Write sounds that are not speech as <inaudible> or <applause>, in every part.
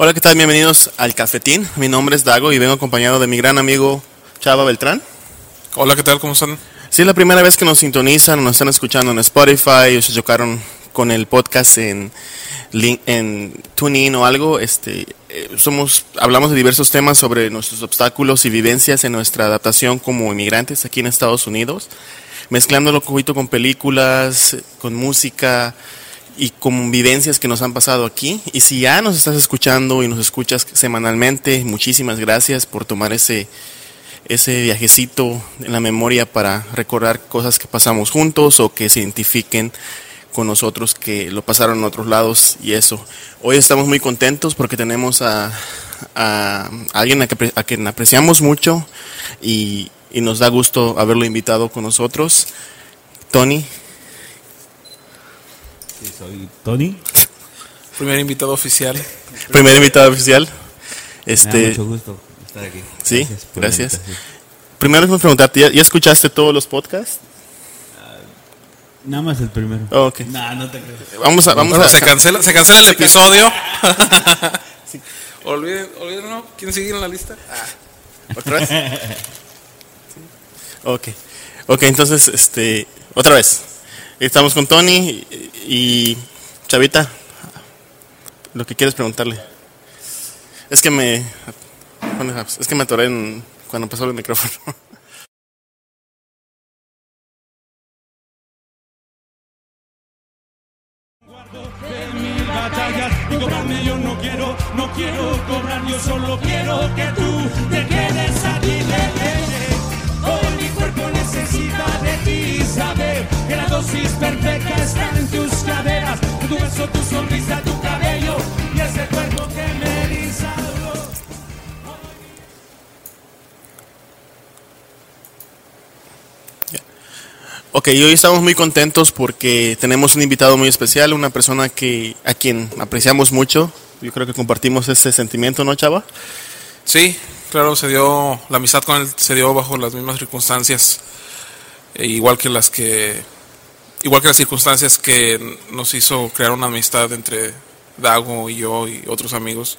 Hola, ¿qué tal? Bienvenidos al Cafetín. Mi nombre es Dago y vengo acompañado de mi gran amigo Chava Beltrán. Hola, ¿qué tal? ¿Cómo están? Si es la primera vez que nos sintonizan, nos están escuchando en Spotify o se chocaron con el podcast en, en TuneIn o algo, este, eh, somos, hablamos de diversos temas sobre nuestros obstáculos y vivencias en nuestra adaptación como inmigrantes aquí en Estados Unidos, mezclándolo un poquito con películas, con música y con vivencias que nos han pasado aquí. Y si ya nos estás escuchando y nos escuchas semanalmente, muchísimas gracias por tomar ese, ese viajecito en la memoria para recordar cosas que pasamos juntos o que se identifiquen con nosotros que lo pasaron en otros lados y eso. Hoy estamos muy contentos porque tenemos a, alguien a, que, a quien apreciamos mucho y, y nos da gusto haberlo invitado con nosotros. Tony, Sí, soy Tony. Primer invitado oficial. primer invitado oficial. Me da Este, mucho gusto estar aquí. Sí, gracias. invitación. primero déjame preguntarte, ¿ya, ya escuchaste todos los podcasts? Nada más el primero. Oh, ok. No, no te creo. Vamos a, vamos Bueno, a, se cancela, se cancela el episodio. <laughs> Olviden, olvídenlo. ¿Quién sigue en la lista? ¿Otra vez? <laughs> Ok. Ok, entonces, este, otra vez. Estamos con Tony y, Chavita. Lo que quieres preguntarle. Es que me. Es que me atoré en- cuando pasó el micrófono. yo solo quiero que tú te quedes aquí, dosis perfecta está en tus caderas, tu beso, tu sonrisa, tu cabello y ese cuerpo que me eriza. Ok, y hoy estamos muy contentos porque tenemos un invitado muy especial, una persona que a quien apreciamos mucho. Yo creo que compartimos ese sentimiento, ¿no, Chava? Sí, claro, se dio. La amistad con él se dio bajo las mismas circunstancias. e igual que las que. Igual que las circunstancias que nos hizo crear una amistad entre Dago y yo y otros amigos.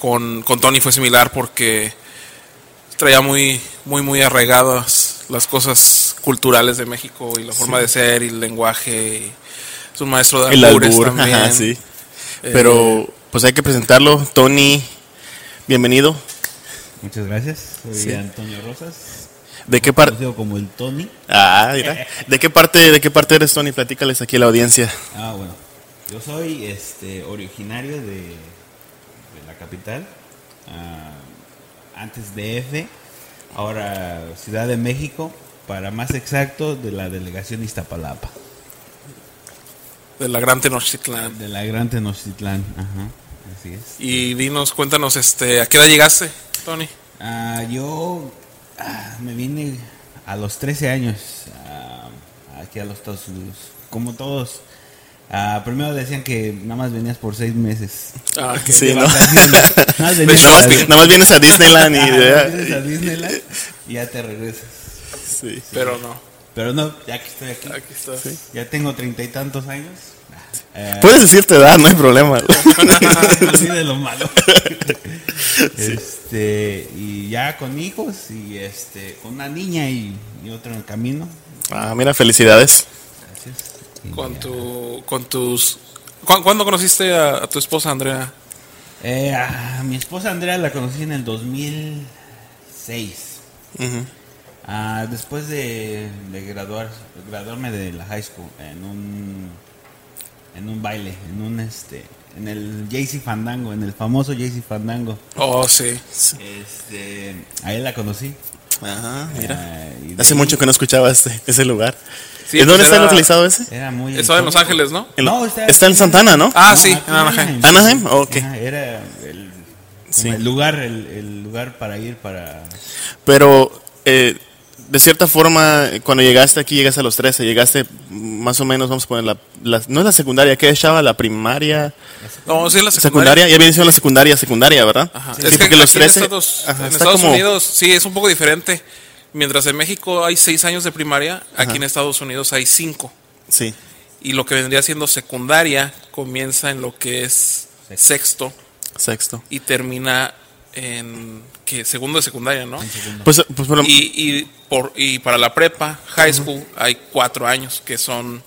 Con, con Tony fue similar porque traía muy, muy, muy arraigadas las cosas culturales de México y la forma de ser y el lenguaje. y es un maestro de El albures albur, también. ajá, sí. Eh, Pero pues hay que presentarlo. Tony, bienvenido. Muchas gracias. Soy Sí. Antonio Rosas. ¿De qué parte? Como el Tony. Ah, mira. <laughs> ¿De qué parte, de qué parte eres Tony? Platícales aquí a la audiencia. Ah, bueno. Yo soy este originario de, de la capital. ah, antes de F. Ahora Ciudad de México. Para más exacto, de la delegación Iztapalapa. de la Gran Tenochtitlán. De la Gran Tenochtitlán. Ajá. Así es. Y dinos, cuéntanos, este, ¿a qué edad llegaste, Tony? Ah, yo ah, me vine a los 13 años ah, aquí a los Estados Unidos. Como todos. Ah, primero decían que nada más venías por seis meses. Ah, <laughs> Que sí, ¿no? <laughs> Nada más venías Nada más, a- nada más vienes a Disneyland y... vienes a Disneyland y ya te regresas. Sí. Pero no, Pero no, ya que estoy aquí, aquí estás. ya tengo treinta y tantos años. Eh, Puedes decir tu edad, no hay problema. <laughs> así de lo malo. <laughs> Este, y ya con hijos y este, con una niña y, y otro en el camino. Ah, mira, felicidades. Gracias. Con tu, con tus, ¿cu- ¿cuándo conociste a, a tu esposa Andrea? Eh, a mi esposa Andrea la conocí en el 2006. Ujú. Ah, después de, de graduar, graduarme de la high school en un en un baile, en un este en el JC Fandango, en el famoso JC Fandango. Oh, sí. Este, ahí la conocí. Ajá, mira. Ah, de Hace ahí mucho que no escuchaba ese, ese lugar. Sí, ¿En dónde pues está era- localizado ese? Era muy Estaba en Los. Ángeles, ¿no? En- No, está, en Santana, ¿no? Ah, sí, en Anaheim. Anaheim, ok. Era el, como Sí. el lugar, el, el lugar para ir para Pero eh, de cierta forma, cuando llegaste aquí, llegaste a los 13, llegaste más o menos, vamos a poner la, la- no es la secundaria, ¿qué echaba? La primaria, No, sí, la secundaria, secundaria. ya viene siendo la secundaria, secundaria, ¿verdad? Ajá. Sí, es que los aquí 13, en Estados, ajá, en Estados como- Unidos sí es un poco diferente. Mientras en México hay seis años de primaria, aquí en Estados Unidos hay cinco. Sí, Y lo que vendría siendo secundaria comienza en lo que es sexto Sexto. y termina en que segundo de secundaria, ¿no? Pues, pues por lo- Y, y, por, y para la prepa, high school, hay cuatro años que son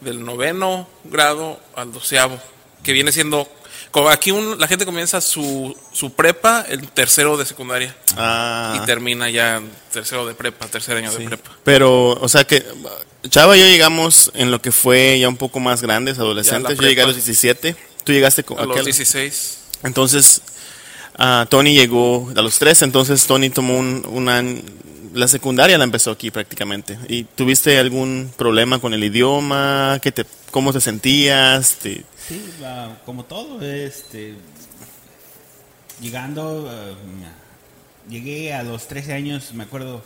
del noveno grado al doceavo, que viene siendo... Como aquí un- la gente comienza su, su prepa el tercero de secundaria Ah, y termina ya en tercero de prepa, tercer año sí. de prepa. Pero, o sea que Chava y yo llegamos en lo que fue ya un poco más grandes, adolescentes. Ya, Yo llegué a los 17. Tú llegaste con A los aquel- 16. Entonces, ah, Tony llegó a los 13, entonces Tony tomó un, un año- la secundaria la empezó aquí prácticamente. ¿Y tuviste algún problema con el idioma? ¿Qué te, ¿Cómo te sentías? Te- Sí, ah, como todo, este, llegando, ah, llegué a los 13 años, me acuerdo,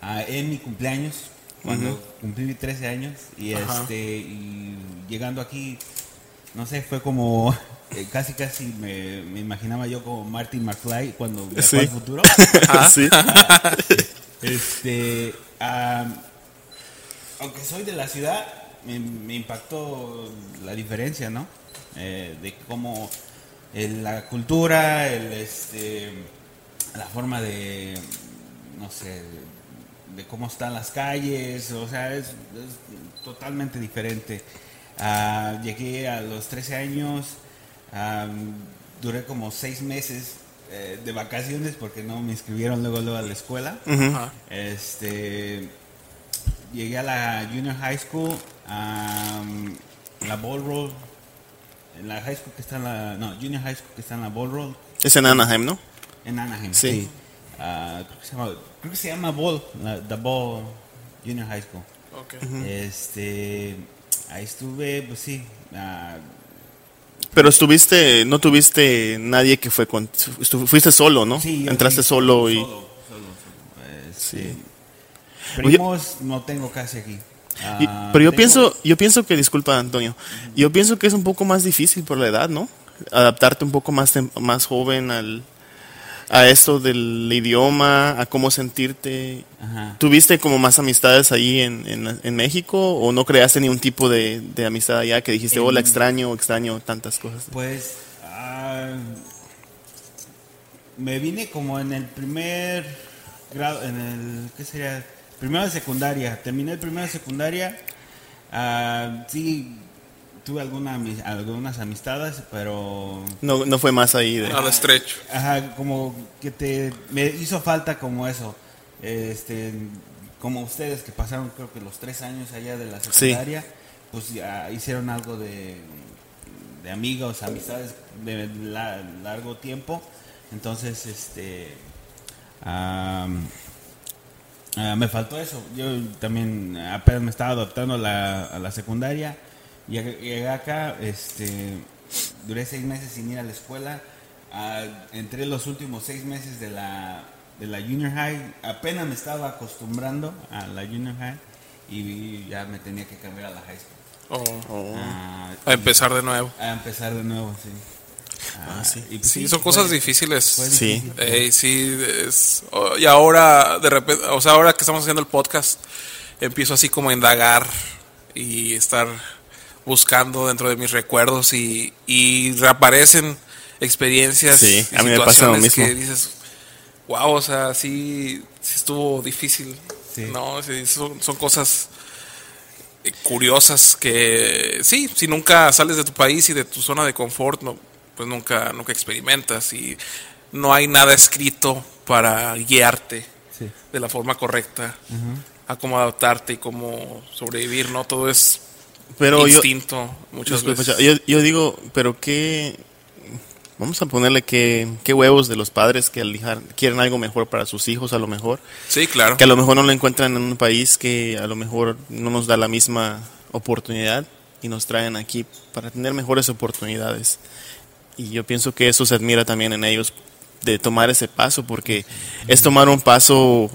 ah, en mi cumpleaños, cuando cumplí 13 años, y este, y llegando aquí, no sé, fue como, <laughs> eh, casi casi me, me imaginaba yo como Martin McFly cuando viajó Sí. al futuro. <laughs> sí. <laughs> Este, aunque soy de la ciudad, me, me impactó la diferencia, ¿no? Eh, de cómo el- la cultura, el, este, la forma de, no sé, de, de cómo están las calles, o sea, es, es totalmente diferente. Ah, llegué a los 13 años, am, duré como 6 meses eh, de vacaciones porque no me inscribieron luego, luego a la escuela. Este, llegué a la junior high school, am, la Ball Road, en la high school que está en la, no, junior high school que está en la Ball Road, Es en Anaheim, ¿no? en Anaheim. Sí. Ah, creo, que se llama, creo que se llama Ball, la, the Ball Junior High School. Este, ahí estuve, pues sí, ah, Pero estuviste, no tuviste nadie que fue con, fuiste solo, ¿no? sí, Entraste sí, solo y, solo, solo, solo. Este, Sí. Primos no tengo casi aquí. y- Ah, pero yo tengo- pienso, yo pienso que, disculpa Antonio, yo pienso que es un poco más difícil por la edad, ¿no? Adaptarte un poco más, más joven al, a esto del idioma, a cómo sentirte. Ajá. ¿Tuviste como más amistades ahí en, en, en México o no creaste ni un tipo de, de amistad allá que dijiste, hola, En- extraño, extraño tantas cosas? Pues ah, me vine como en el primer grado, en el, ¿qué sería? Primero de secundaria. Terminé el primero de secundaria. ah, sí, tuve alguna, algunas amistades, pero No, no fue más ahí de... Estrecho. Ajá, como que te me hizo falta como eso. Este, como ustedes que pasaron creo que los tres años allá de la secundaria, pues ya hicieron algo de, de amigos, amistades de la- largo tiempo. Entonces, este, ah, me faltó eso. Yo también apenas me estaba adaptando a la, a la secundaria. Llegué, llegué acá, este, duré seis meses sin ir a la escuela. Ah, entré los últimos seis meses de la, de la junior high. Apenas me estaba acostumbrando a la junior high y ya me tenía que cambiar a la high school. Oh. Ah, a empezar de nuevo. a empezar de nuevo, sí. Ah, sí. y pues Sí, son cosas fue- difíciles. fue Sí. difícil. Sí, es- oh, y ahora de repente, o sea, ahora que estamos haciendo el podcast, empiezo así como a indagar y estar buscando dentro de mis recuerdos y, y reaparecen experiencias Sí, y a mí me pasa lo situaciones mismo. que dices, wow, o sea, sí, sí estuvo difícil, Sí. no, Sí, son, son cosas eh, curiosas que sí, si nunca sales de tu país y de tu zona de confort, no, pues nunca, nunca experimentas y no hay nada escrito para guiarte Sí. de la forma correcta a cómo adaptarte y cómo sobrevivir, ¿no? Todo es Pero yo, instinto muchas Disculpa, veces. Yo, yo digo, pero qué. Vamos a ponerle que, qué huevos de los padres que elijan- quieren algo mejor para sus hijos, a lo mejor. Sí, claro. Que a lo mejor no lo encuentran en un país que a lo mejor no nos da la misma oportunidad y nos traen aquí para tener mejores oportunidades. Y yo pienso que eso se admira también en ellos de tomar ese paso, porque es tomar un paso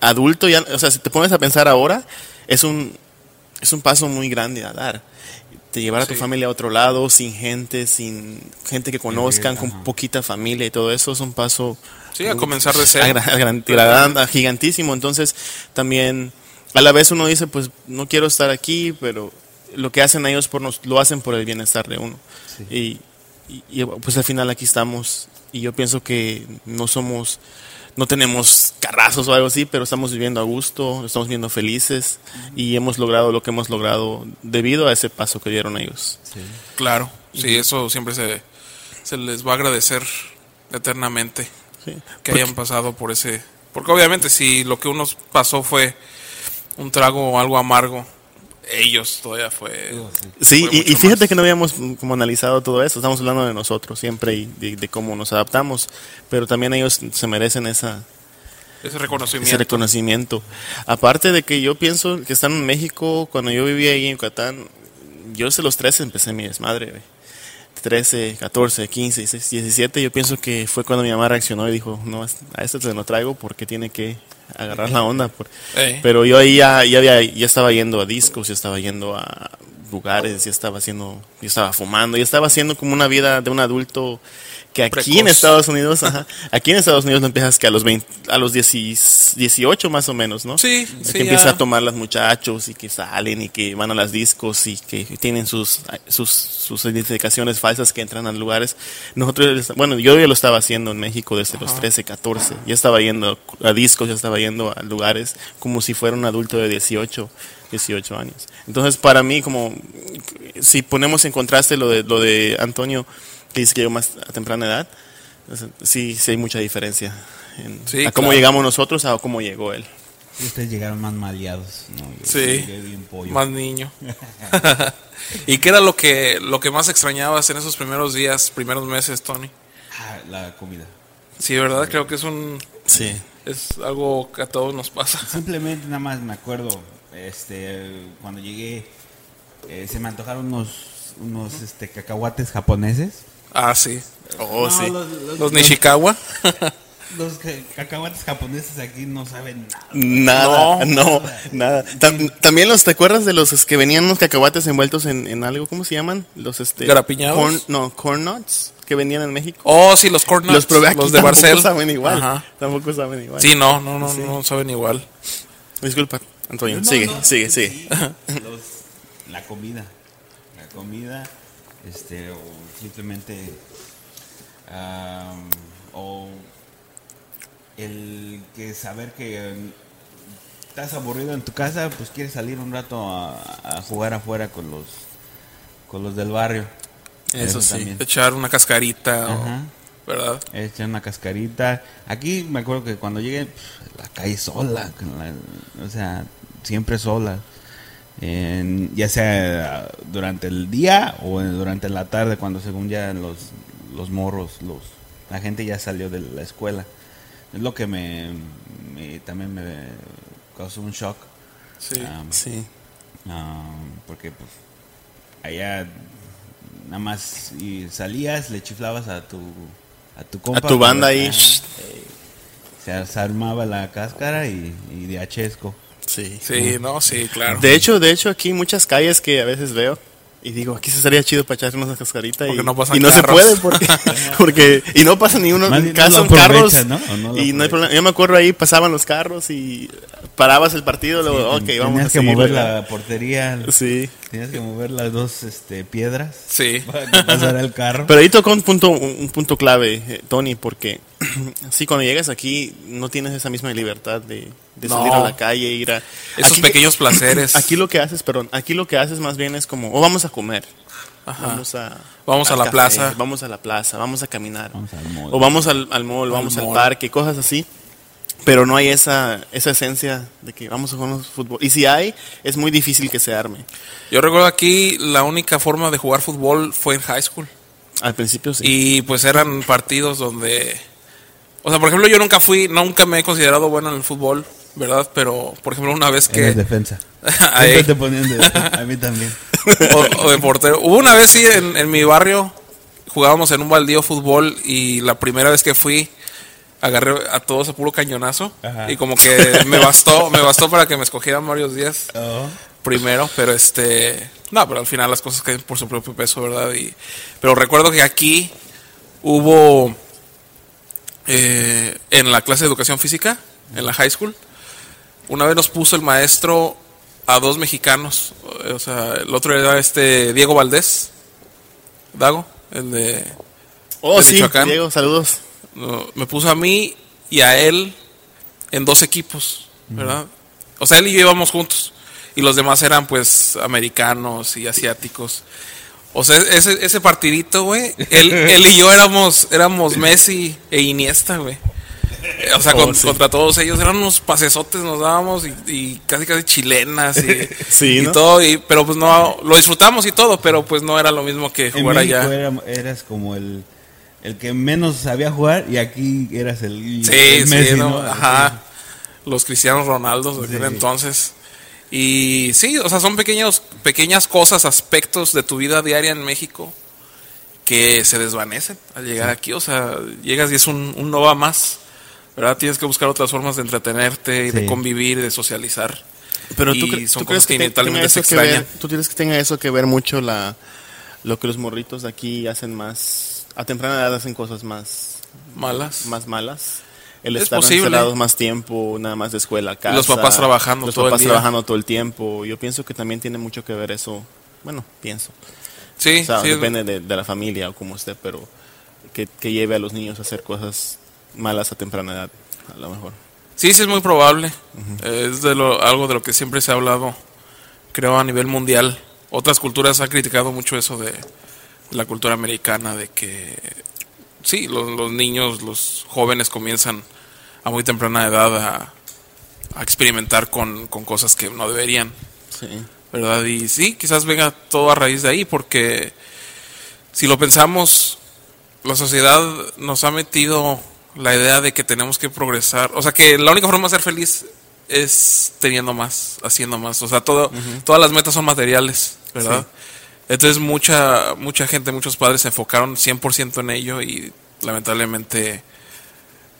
adulto, ya, o sea, si te pones a pensar ahora, es un, es un paso muy grande a dar. De llevar a tu familia a otro lado, sin gente, sin gente que conozcan, con poquita familia y todo eso, es un paso Sí, a comenzar de cero. <laughs> gigantísimo. Entonces, también a la vez uno dice, pues no quiero estar aquí, pero lo que hacen ellos por nos, lo hacen por el bienestar de uno. Y, y, y, pues al final aquí estamos y yo pienso que no somos no tenemos carrazos o algo así, pero estamos viviendo a gusto, estamos viviendo felices y hemos logrado lo que hemos logrado debido a ese paso que dieron ellos. Sí. Claro, sí, eso siempre se, se les va a agradecer eternamente Sí. que hayan pasado por ese... Porque obviamente si lo que uno pasó fue un trago o algo amargo, ellos todavía fue... Sí, fue y, fíjate más. que no habíamos como analizado todo eso, estamos hablando de nosotros siempre y de, de cómo nos adaptamos, pero también ellos se merecen esa, Ese reconocimiento. ese reconocimiento. Aparte de que yo pienso que están en México, cuando yo vivía ahí en Yucatán, yo desde los 13 empecé mi desmadre, güey. 13, 14, 15, 16, 17, yo pienso que fue cuando mi mamá reaccionó y dijo, no, a este te lo traigo porque tiene que agarrar la onda. por-". Pero yo ahí ya, ya, había- ya estaba yendo a discos, ya estaba yendo a lugares, ya estaba haciendo, ya estaba fumando, ya estaba haciendo como una vida de un adulto que aquí en. Estados Unidos, ajá, aquí en Estados Unidos no empiezas que a los 20, a los 10 18 más o menos, ¿no? Sí, que sí, empieza ya. a tomar los muchachos y que salen y que van a las discos y que tienen sus sus, sus identificaciones falsas que entran a lugares. Nosotros, bueno, yo ya lo estaba haciendo en México desde los 13, 14. Ya estaba yendo a discos, ya estaba yendo a lugares como si fuera un adulto de 18, 18 años. Entonces, para mí, como si ponemos en contraste lo de, lo de Antonio, que dice que llegó más a temprana edad, sí, sí hay mucha diferencia en, Sí, a cómo claro. llegamos nosotros a cómo llegó él. Y ustedes llegaron más maleados, ¿no? Yo Sí. Más niño. <laughs> <laughs> ¿Y qué era lo que, lo que más extrañabas en esos primeros días, primeros meses, Tony? Ah, la comida. Sí, ¿verdad? Creo que es un Sí. es algo que a todos nos pasa. <laughs> Simplemente nada más me acuerdo, este, cuando llegué, eh, se me antojaron unos, unos este, cacahuates japoneses. Ah, sí. Oh, No, sí. Los, los- Los Nishikawa. <laughs> los ca- cacahuates japoneses aquí no saben nada. Nada, No. no, nada. Tam- también los, ¿te acuerdas de los es que venían unos cacahuates envueltos en, en algo? ¿Cómo se llaman? Los este. ¿Garapiñados? corn- no, corn nuts que vendían en México. Oh, sí, los corn nuts, los probé aquí, los de tampoco Barcel. saben igual. Ajá. Tampoco saben igual. Sí, no, no, no, no saben igual. Disculpa, Antonio. No, sigue, no, sigue, sí, sigue. <laughs> los- la comida. La comida, este, o simplemente, o el que saber que em, estás aburrido en tu casa, pues quieres salir un rato a, a jugar afuera con los, con los del barrio. Eso sí. también. Echar una cascarita, o-. ¿verdad? Echar una cascarita. Aquí me acuerdo que cuando llegué, la calle sola, la- o sea, siempre sola. En- ya sea durante el día o en- durante la tarde, cuando según ya los, los morros, los, la gente ya salió de la escuela. Es lo que me, me- también me causó un shock. Sí. ah, Sí. porque pues allá nada más y salías, le chiflabas a tu a tu compa, A tu banda ahí. eh, se, se armaba la cáscara y, y de achesco. Sí. Sí, no, sí, claro. De hecho, de hecho, aquí hay muchas calles que a veces veo y digo, aquí se estaría chido para echarnos una cascarita y, no pasan y no se puede porque, <laughs> <laughs> porque y no pasa ni uno casa no carros y no hay problema. Yo me acuerdo ahí pasaban los carros y parabas el partido, luego, ok, vamos a que seguir, mover ¿verdad? la portería, Sí. Tenías que mover las dos este, piedras Sí. <laughs> para que pasara el carro. Pero ahí tocó un punto, un, un punto clave, eh, Tony, porque <clears throat> sí, cuando llegas aquí no tienes esa misma libertad de, de No. salir a la calle, ir a... Esos aquí- pequeños <clears throat> placeres. Aquí lo que haces, perdón, aquí lo que haces más bien es como, o vamos a comer, Ajá. vamos a... Vamos a la café, plaza. Vamos a la plaza, vamos a caminar. Vamos al mall. O vamos al, al mall, vamos al parque, cosas así. Pero no hay esa, esa esencia de que vamos a jugar fútbol. Y si hay, es muy difícil que se arme. Yo recuerdo aquí la única forma de jugar fútbol fue en high school. Al principio sí. Y pues eran partidos donde... O sea, por ejemplo, yo nunca fui, nunca me he considerado bueno en el fútbol, ¿verdad? Pero, por ejemplo, una vez que... defensa. <laughs> Ahí. Siempre te ponían de defensa. <laughs> A mí también. o, o de portero. Hubo una vez, sí, en, en mi barrio jugábamos en un baldío fútbol y la primera vez que fui agarré a todos a puro cañonazo Ajá. y como que me bastó, me bastó para que me escogieran varios días Oh. primero, pero este, no, pero al final las cosas caen por su propio peso, ¿verdad? Y, pero recuerdo que aquí hubo eh, en la clase de educación física, en la high school, una vez nos puso el maestro a dos mexicanos, o sea, el otro era este Diego Valdés, Dago, el de Oh, de sí, Michoacán. Diego, saludos. No, me puso a mí y a él en dos equipos, ¿verdad? O sea, él y yo íbamos juntos. Y los demás eran pues americanos y asiáticos. O sea, ese, ese partidito, güey, él, <laughs> él y yo éramos, éramos Messi e Iniesta, güey. O sea, Oh, con- sí. contra todos ellos eran unos pasesotes, nos dábamos y, y casi casi chilenas y, <laughs> Sí, y ¿no? todo. Y, pero pues no, lo disfrutamos y todo, pero pues no era lo mismo que jugar allá. era- eras como el, el que menos sabía jugar y aquí eras el, Sí, el sí, ¿no? ¿no? Ajá. Los cristianos Ronaldos de aquel entonces. Y sí, o sea, son pequeños, pequeñas cosas, aspectos de tu vida diaria en México que se desvanecen al llegar aquí. O sea, llegas y es un, un no va más. ¿Verdad? Tienes que buscar otras formas de entretenerte y de convivir y de socializar. Pero Y tú, cre- son tú crees cosas que, que te- inevitablemente se ver, extrañan. tú crees que tenga eso que ver mucho la lo que los morritos de aquí hacen más a temprana edad hacen cosas más Malas. más malas. El Es estar posible. encerrados más tiempo, nada más de escuela casa. los papás trabajando Los todo el papás día. trabajando todo el tiempo. Yo pienso que también tiene mucho que ver eso. Bueno, pienso. Sí, O sea, sí, depende de, de la familia o como esté, pero que, que lleve a los niños a hacer cosas malas a temprana edad, a lo mejor. Sí, sí es muy probable. Es de lo, algo de lo que siempre se ha hablado, creo, a nivel mundial. Otras culturas han criticado mucho eso de la cultura americana, de que sí, los, los niños, los jóvenes comienzan a muy temprana edad a, a experimentar con, con cosas que no deberían, Sí. ¿verdad? Y sí, quizás venga todo a raíz de ahí, porque si lo pensamos, la sociedad nos ha metido la idea de que tenemos que progresar, o sea que la única forma de ser feliz es teniendo más, haciendo más, o sea, todo, todas las metas son materiales, ¿verdad? Entonces mucha mucha gente, muchos padres se enfocaron 100% en ello y lamentablemente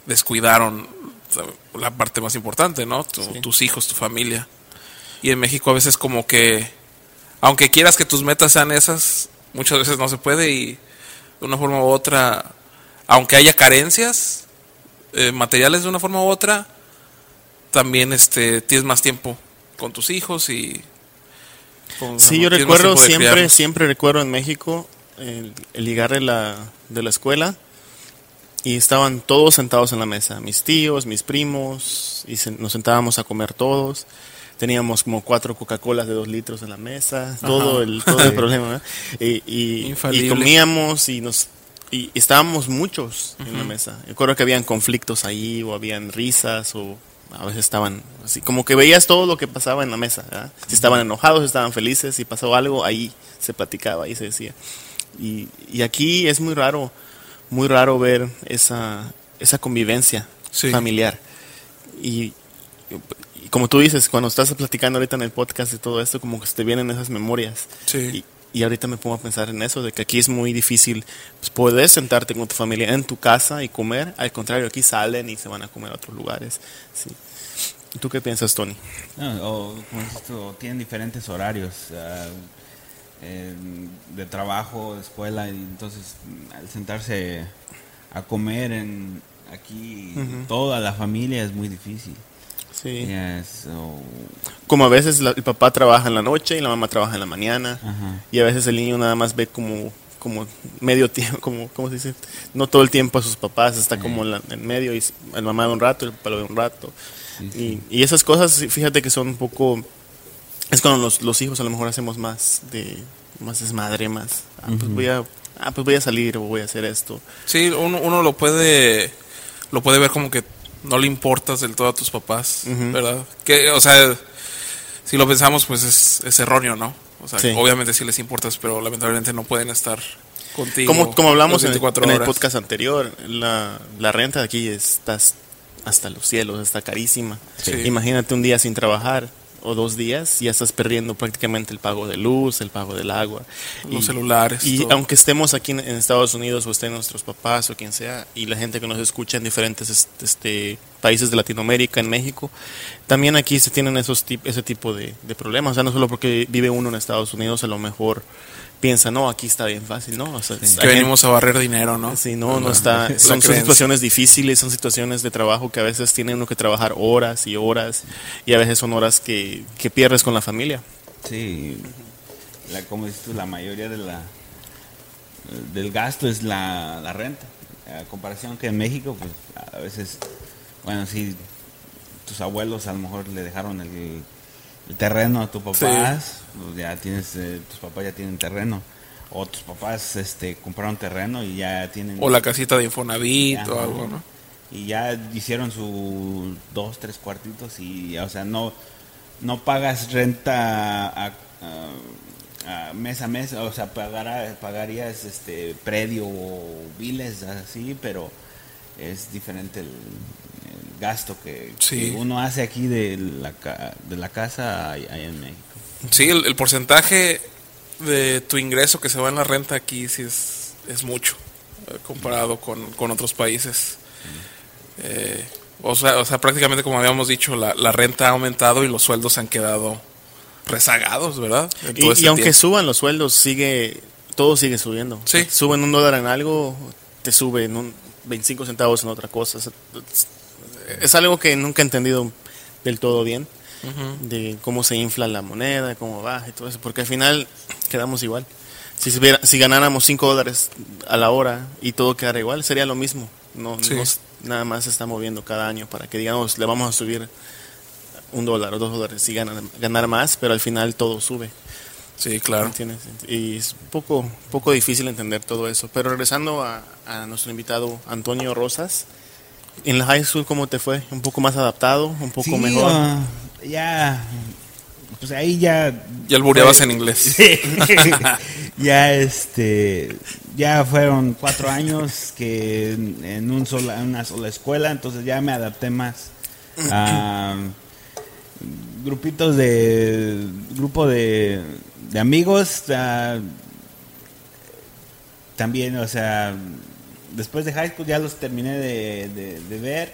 descuidaron la parte más importante, ¿no? Tu- Sí. Tus hijos, tu familia. Y en México a veces como que, aunque quieras que tus metas sean esas, muchas veces no se puede y de una forma u otra, aunque haya carencias eh, materiales de una forma u otra, también este tienes más tiempo con tus hijos y... Sí, yo recuerdo siempre, siempre recuerdo en México el, el llegar de la, de la escuela y estaban todos sentados en la mesa, mis tíos, mis primos, y se- nos sentábamos a comer todos. Teníamos como cuatro Coca-Colas de dos litros en la mesa, todo el, todo el <laughs> problema. ¿verdad? Y, y- comíamos y nos y estábamos muchos en la mesa. Recuerdo que habían conflictos ahí o habían risas o a veces estaban así, como que veías todo lo que pasaba en la mesa. ¿verdad? Si estaban enojados, si estaban felices, si pasó algo, ahí se platicaba, ahí se decía. Y, y aquí es muy raro, muy raro ver esa, esa convivencia Sí. familiar. Y, y como tú dices, cuando estás platicando ahorita en el podcast y todo esto, como que te vienen esas memorias. Sí. Y, ahorita me pongo a pensar en eso, de que aquí es muy difícil pues, poder sentarte con tu familia en tu casa y comer. Al contrario, aquí salen y se van a comer a otros lugares. Sí. ¿Tú qué piensas, Tony? No, o como dices tú, tienen diferentes horarios eh, de trabajo, de escuela, y entonces al sentarse a comer en aquí toda la familia es muy difícil. Sí. Ya, so, Como a veces la- el papá trabaja en la noche y la mamá trabaja en la mañana. ajá. Y a veces el niño nada más ve como, como medio tiempo, <laughs> como, ¿cómo se dice? No todo el tiempo a sus papás, está como en, la- en medio y el mamá ve un rato, el papá lo ve un rato. Sí, Y, y esas cosas, sí, fíjate que son un poco... Es cuando los, los hijos a lo mejor hacemos más de más desmadre, más... Ah, pues voy a, ah, pues voy a salir o voy a hacer esto. Sí, uno, uno lo puede lo puede ver como que no le importas del todo a tus papás. ¿verdad? Que, o sea, si lo pensamos, pues es, es erróneo, ¿no? O sea, Sí. obviamente sí les importas, pero lamentablemente no pueden estar contigo. Como, como hablamos en, el- 24 en el horas. podcast anterior, la, la renta de aquí está hasta los cielos, está carísima. Sí. Imagínate un día sin trabajar o dos días, ya estás perdiendo prácticamente el pago de luz, el pago del agua. Los celulares, Y todo. aunque estemos aquí en, en Estados Unidos o estén nuestros papás o quien sea, y la gente que nos escucha en diferentes este, este, países de Latinoamérica, en México, también aquí se tienen esos tip- ese tipo de, de problemas. O sea, no solo porque vive uno en Estados Unidos, a lo mejor piensa, no, aquí está bien fácil, ¿no? O sea, que gente- venimos a barrer dinero, ¿no? Sí, no, no está. <laughs> Son, situaciones difíciles, son situaciones de trabajo que a veces tiene uno que trabajar horas y horas, y a veces son horas que, que pierdes con la familia. Sí, la, como dices tú, la mayoría de la del gasto es la, la renta. A comparación que en México, pues a veces, bueno, sí, tus abuelos a lo mejor le dejaron el, el terreno a tus papás, pues ya tienes, eh, tus papás ya tienen terreno. O tus papás este, compraron terreno y ya tienen... O la casita de Infonavit o algo, ¿no? Y ya hicieron sus dos, tres cuartitos y, o sea, no, no pagas renta a, a- a mes a mes, o sea, pagará- pagarías este predio o biles así, pero es diferente el gasto que, Sí. que uno hace aquí de la, ca- de la casa allá en México. Sí, el, el porcentaje de tu ingreso que se va en la renta aquí sí es, es mucho eh, comparado con, con otros países. Eh, o, sea, o sea, prácticamente como habíamos dicho, la, la renta ha aumentado y los sueldos han quedado rezagados, ¿verdad? Y, y aunque tiempo. suban los sueldos, sigue todo sigue subiendo. Sí. Suben un dólar en algo, te suben un 25 centavos en otra cosa. Es, algo que nunca he entendido del todo bien, de cómo se infla la moneda, cómo baja y todo eso, porque al final quedamos igual. Si, si ganáramos 5 dólares a la hora y todo quedara igual, sería lo mismo. No, Sí. no s- nada más se está moviendo cada año para que digamos le vamos a subir un dólar o dos dólares y ganar, ganar más, pero al final todo sube. Sí, claro. ¿Entiendes? Y es un poco, poco difícil entender todo eso. Pero regresando a, a nuestro invitado Antonio Rosas, en la high school, ¿cómo te fue? ¿Un poco más adaptado? ¿Un poco Sí, mejor? ah, ya, pues ahí ya Ya albureabas fue- en inglés. Sí. <laughs> ya este ya fueron cuatro años que en, en un sola, en una sola escuela entonces ya me adapté más a grupitos de grupo de, de amigos también o sea después de high school ya los terminé de, de- de ver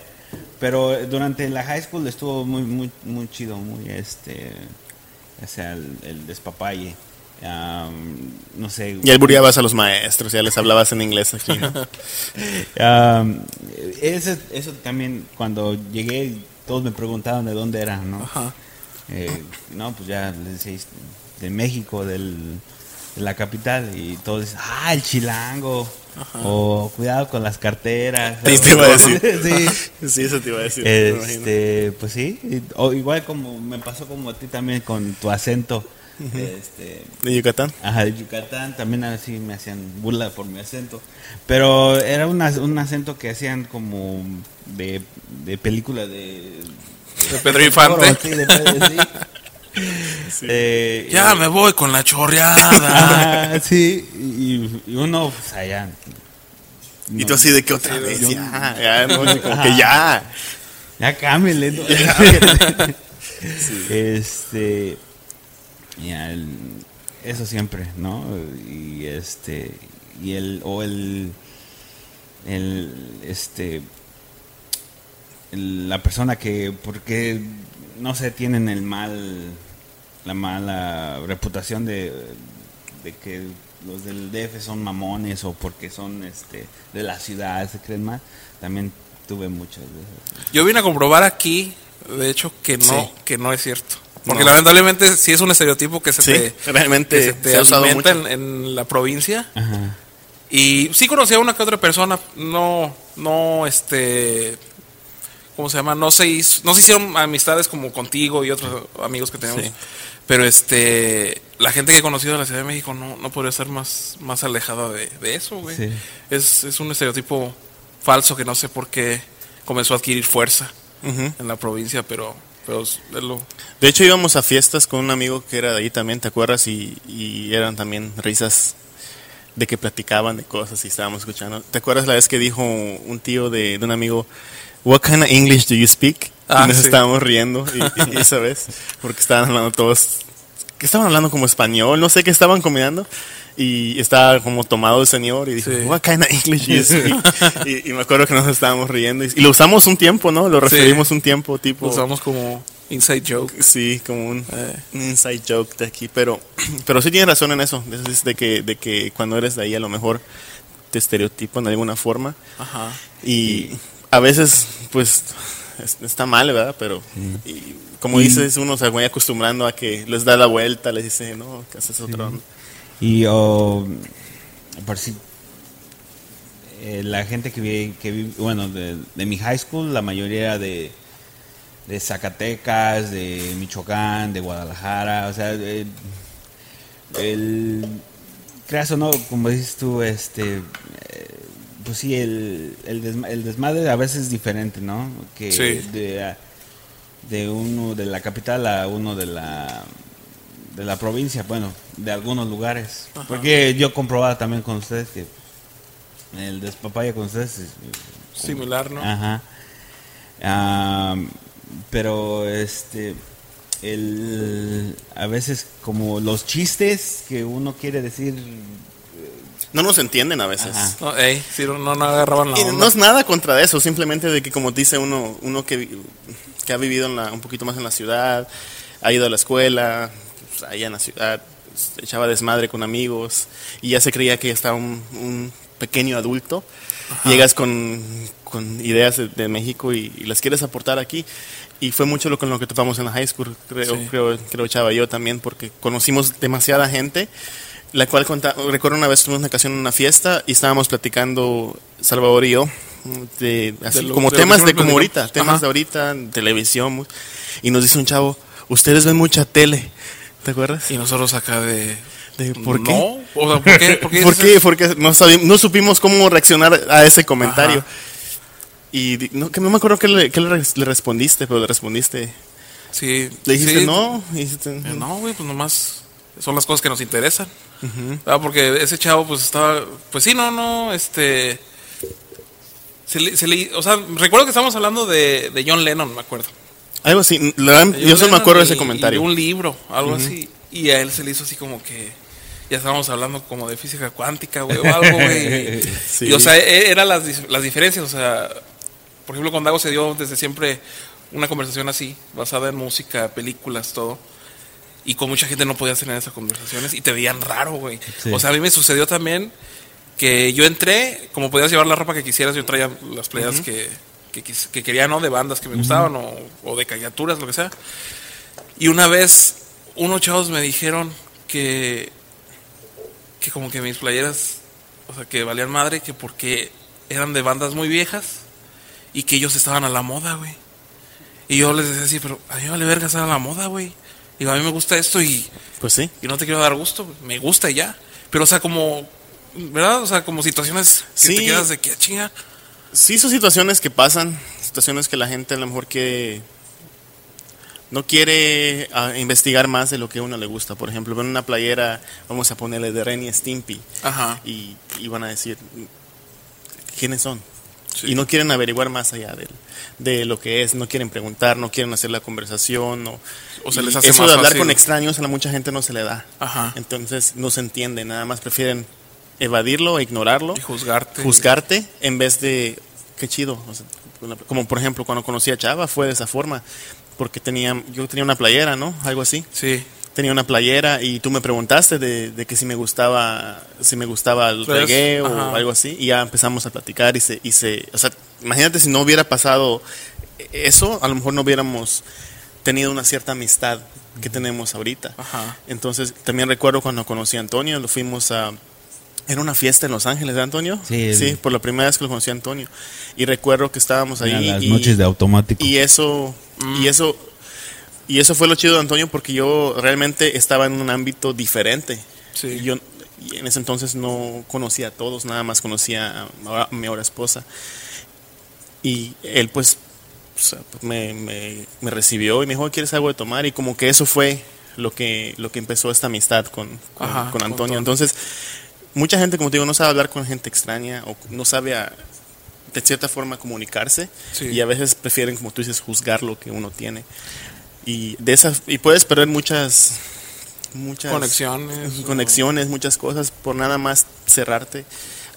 pero durante la high school estuvo muy muy muy chido muy este o sea el, el despapalle Am, no sé Y albureabas a los maestros, ya les hablabas en inglés aquí. ¿no? <laughs> Am, eso, eso también cuando llegué todos me preguntaban de dónde era no Ajá. Eh, no pues ya les decía de México del de la capital y todos ah el chilango o cuidado con las carteras Sí, te iba a <laughs> decir. <laughs> sí Sí, eso te iba a decir. Este, pues sí, o igual como me pasó como a ti también con tu acento, este, ¿De Yucatán? ajá, de Yucatán, también así me hacían burla por mi acento, pero era una- un acento que hacían como de, de película de... De Pedro Infante. <laughs> Sí, de Pedro, sí. Eh, Ya me voy con la chorreada. <laughs> Ah, sí, y, y uno pues allá... Y no, tú así de que otra vez, yo- ya, ya, no, <laughs> como que ya. Ya cámbiale. ¿no? <laughs> Este. ya, el- eso siempre, ¿no? Y este. Y el. O el. El. Este. el- la persona que. Porque. No sé, tienen el mal. La mala reputación de. De que los del DF son mamones o porque son este de la ciudad, se creen más. También tuve muchas de esas. Yo vine a comprobar aquí, de hecho, que no, Sí. que no es cierto. Porque No. lamentablemente sí es un estereotipo que se Sí, te, <laughs> realmente que se te se ha usado alimenta mucho. en, en la provincia. Ajá. Y sí conocí a una que otra persona, no, no, este, ¿cómo se llama? No se hizo, no se hicieron amistades como contigo y otros amigos que tenemos. Sí. Pero este, la gente que he conocido de la Ciudad de México no, no podría estar más, más alejada de, de eso, güey. Sí. Es, es un estereotipo falso que no sé por qué comenzó a adquirir fuerza en la provincia, pero, pero es es lo, De hecho, íbamos a fiestas con un amigo que era de ahí también, ¿te acuerdas? Y, y eran también risas de que platicaban de cosas y estábamos escuchando. ¿Te acuerdas la vez que dijo un tío de, de un amigo, What kind of English do you speak? Ah, y nos sí. estábamos riendo, y, <laughs> y- y esa vez, porque estaban hablando todos, que estaban hablando como español, no sé qué estaban combinando. Y estaba como tomado el señor y dijo, Sí. What kind of English do you <laughs> speak? y, y me acuerdo que nos estábamos riendo. Y, y lo usamos un tiempo, ¿no? Lo referimos un tiempo, tipo... lo usamos como inside joke. Sí, como un, Eh. un inside joke de aquí, pero, <clears throat> pero sí tienes razón en eso, es- es de que, de que cuando eres de ahí a lo mejor te estereotipan de alguna forma Ajá. y a veces pues es- está mal, ¿verdad? Pero y como Y- dices, uno se va acostumbrando a que les da la vuelta, les dice, no, que haces otra onda. Y o por si eh, la gente que vi, que vi- bueno, de, de mi high school, la mayoría de, de Zacatecas, de Michoacán, de Guadalajara, o sea, eh, el, creas o no, como dices tú, este, eh, pues sí, el, el, desma- el desmadre a veces es diferente, ¿no? Que Sí. de, de uno de la capital a uno de la de la provincia, bueno, de algunos lugares. Ajá. Porque yo comprobaba también con ustedes que el despapaya con ustedes es, Similar, ¿no? Ajá. Pero este el a veces como los chistes que uno quiere decir No nos entienden a veces. Ajá. No, ey, sí, no, no agarraban la Y onda. no es nada contra eso, simplemente de que como dice uno, uno que, que ha vivido en la- un poquito más en la ciudad, ha ido a la escuela, pues, allá en la ciudad, echaba desmadre con amigos y ya se creía que ya estaba un, un pequeño adulto. Llegas con, con ideas de, de México y, y las quieres aportar aquí. Y fue mucho lo con lo que topamos en la high school, creo, Sí. creo, creo Chava yo también, porque conocimos demasiada gente la cual conta- recuerdo una vez tuvimos una ocasión en una fiesta y estábamos platicando Salvador y yo de, así De lo- como de temas de como ahorita temas Ajá. de ahorita televisión y nos dice un chavo ustedes ven mucha tele ¿te acuerdas? Y nosotros acá de... De, ¿por qué? No, o sea, ¿por qué? <laughs> ¿Por qué? Porque no, sabi- no supimos cómo reaccionar a ese comentario. Ajá. Y no, que no me acuerdo qué le, qué le res- le respondiste, pero le respondiste. Sí. Le dijiste sí. no. y dijiste, Eh, No, güey, pues nomás son las cosas que nos interesan. Porque ese chavo, pues estaba, pues sí, no, no, este. Se le, se le- o sea, recuerdo que estábamos hablando de, de John Lennon, me acuerdo. Algo así. la yo solo me acuerdo de ese comentario. un libro, algo así. Y a él se le hizo así como que. Ya estábamos hablando como de física cuántica, güey, o algo, güey. <laughs> y- Sí. Y, o sea, e- eran las, las diferencias. O sea, por ejemplo, con Dago se dio desde siempre una conversación así, basada en música, películas, todo. Y con mucha gente no podías tener esas conversaciones y te veían raro, güey. Sí. O sea, a mí me sucedió también que yo entré, como podías llevar la ropa que quisieras, yo traía las playas que, que, quería, ¿no? De bandas que me gustaban o, o de caricaturas, lo que sea. Y una vez, unos chavos me dijeron que, que como que mis playeras, o sea, que valían madre, que porque eran de bandas muy viejas y que ellos estaban a la moda, güey. Y yo les decía así, pero a mí vale verga estar a la moda, güey. Digo, a mí me gusta esto y, Pues sí. y no te quiero dar gusto, me gusta y ya. Pero, o sea, como, ¿verdad? O sea, como situaciones que Sí. te quedas de que "Ah, chinga. Sí, son situaciones que pasan, situaciones que la gente a lo mejor que no quiere ah, investigar más de lo que a uno le gusta. Por ejemplo, ven una playera, vamos a ponerle de Ren y Stimpy, Ajá. y, y van a decir quiénes son. Sí. Y no quieren averiguar más allá de, de lo que es, no quieren preguntar, no quieren hacer la conversación. No, O se y les hace eso más de hablar fácil. con extraños a la mucha gente no se le da. Ajá. Entonces no se entiende, nada más prefieren evadirlo, ignorarlo Y juzgarte. juzgarte en vez de qué chido o sea, como por ejemplo cuando conocí a Chava fue de esa forma porque tenía yo tenía una playera no algo así Sí. tenía una playera y tú me preguntaste de, de que si me gustaba si me gustaba el Pues, reggae o algo así y ya empezamos a platicar y se y se o sea imagínate si no hubiera pasado eso a lo mejor no hubiéramos tenido una cierta amistad que tenemos ahorita Ajá. entonces también recuerdo cuando conocí a Antonio lo fuimos a era una fiesta en Los Ángeles, ¿de Antonio? Sí, el- por la primera vez que lo conocí a Antonio. Y recuerdo que estábamos ahí. Las y, noches de automático. y eso, Mm. y eso, y eso fue lo chido de Antonio porque yo realmente estaba en un ámbito diferente. Sí. Yo en ese entonces no conocía a todos, nada más conocía a, a mi ahora esposa. Y él pues pues, me, me- me recibió y me dijo, ¿quieres algo de tomar? Y como que eso fue lo que, lo que empezó esta amistad con, con, Ajá, con con Antonio. Entonces, mucha gente, como te digo, no sabe hablar con gente extraña o no sabe a- de cierta forma comunicarse Sí. y a veces prefieren, como tú dices, juzgar lo que uno tiene. Y de esas y puedes perder muchas muchas Conexiones. conexiones, muchas cosas por nada más cerrarte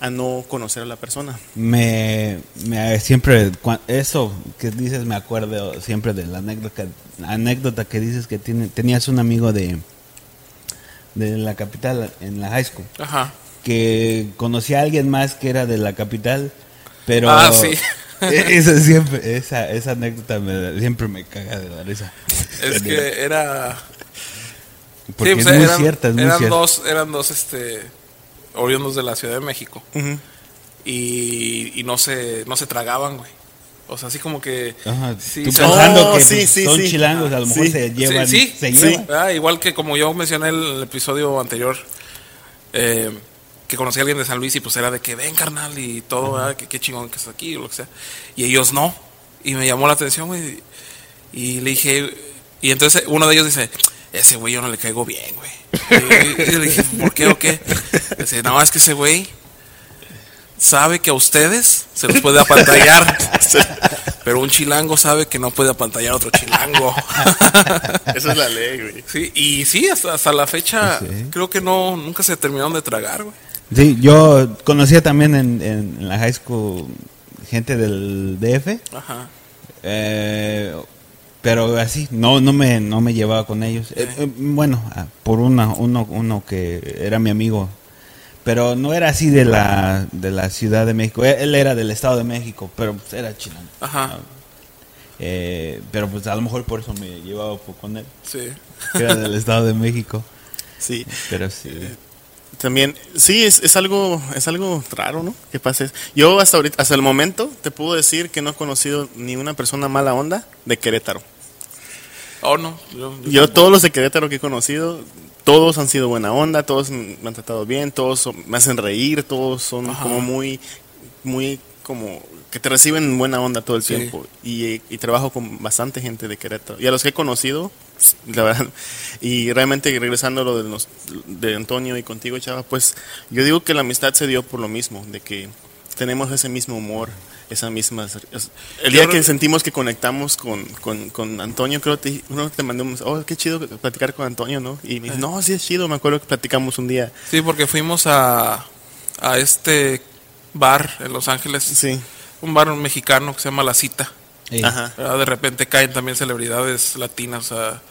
a no conocer a la persona. Me, me siempre eso que dices me acuerdo siempre de la anécdota anécdota que dices que tiene, tenías un amigo de de la capital en la high school Ajá. que conocía a alguien más que era de la capital pero Ah, sí. <laughs> e- esa siempre esa esa anécdota me- siempre me caga de la risa Es que era. porque sí, es muy eran, cierta es muy eran cierta dos, eran dos, este. Oriundos de la Ciudad de México. Y, y no se no se tragaban, güey. O sea, así como que Ajá, sí, tú se- pensando Oh, que sí, sí, son sí. chilangos, a lo mejor Sí. se llevan, Sí, sí, se llevan. Ah, igual que como yo mencioné en el episodio anterior, eh, que conocí a alguien de San Luis y pues era de que ven carnal y todo, ¿verdad? que qué chingón que estás aquí o lo que sea. Y ellos no. Y me llamó la atención, güey. Y le dije, y entonces uno de ellos dice, ese güey yo no le caigo bien, güey. Y, y le dije, ¿por qué o qué? Dice, no, es que ese güey sabe que a ustedes se los puede apantallar. <laughs> Pero un chilango sabe que no puede apantallar a otro chilango. <laughs> Esa es la ley, güey. Sí, y sí, hasta, hasta la fecha Sí. creo que no nunca se terminaron de tragar, güey. Sí, yo conocía también en, en- en la high school gente del DF, Ajá. eh, pero así, no no me, no me llevaba con ellos. Eh, eh, bueno, ah, por una, uno, uno que era mi amigo, pero no era así de la, de la Ciudad de México, él, él era del Estado de México, pero pues, era chileno. Ajá. Eh, pero pues a lo mejor por eso me llevaba con él, Sí. <laughs> que era del Estado de México, Sí. pero sí. También, sí, es, es algo es algo raro, ¿no? Que pase. Yo hasta ahorita, hasta el momento, te puedo decir que no he conocido ni una persona mala onda de Querétaro. Oh, no. Yo, yo Yo tampoco. todos los de Querétaro que he conocido, todos han sido buena onda, todos me han tratado bien, todos son- me hacen reír, todos son Ajá. como muy, muy como que te reciben buena onda todo el Sí. tiempo. Y, y trabajo con bastante gente de Querétaro. Y a los que he conocido, <laughs> la verdad, y realmente regresando a lo de, los- de Antonio y contigo, Chava, pues yo digo que la amistad se dio por lo mismo, de que tenemos ese mismo humor, esa misma... es- El día Yo que sentimos que conectamos con, con, con Antonio, creo que uno te mandó un oh, qué chido platicar con Antonio, ¿no? Y me dice, no, sí es chido, me acuerdo que platicamos un día. Sí, porque fuimos a, a este bar en Los Ángeles. Sí, Un bar mexicano que se llama La Cita. Eh, ajá. ¿verdad? De repente caen también celebridades latinas. a-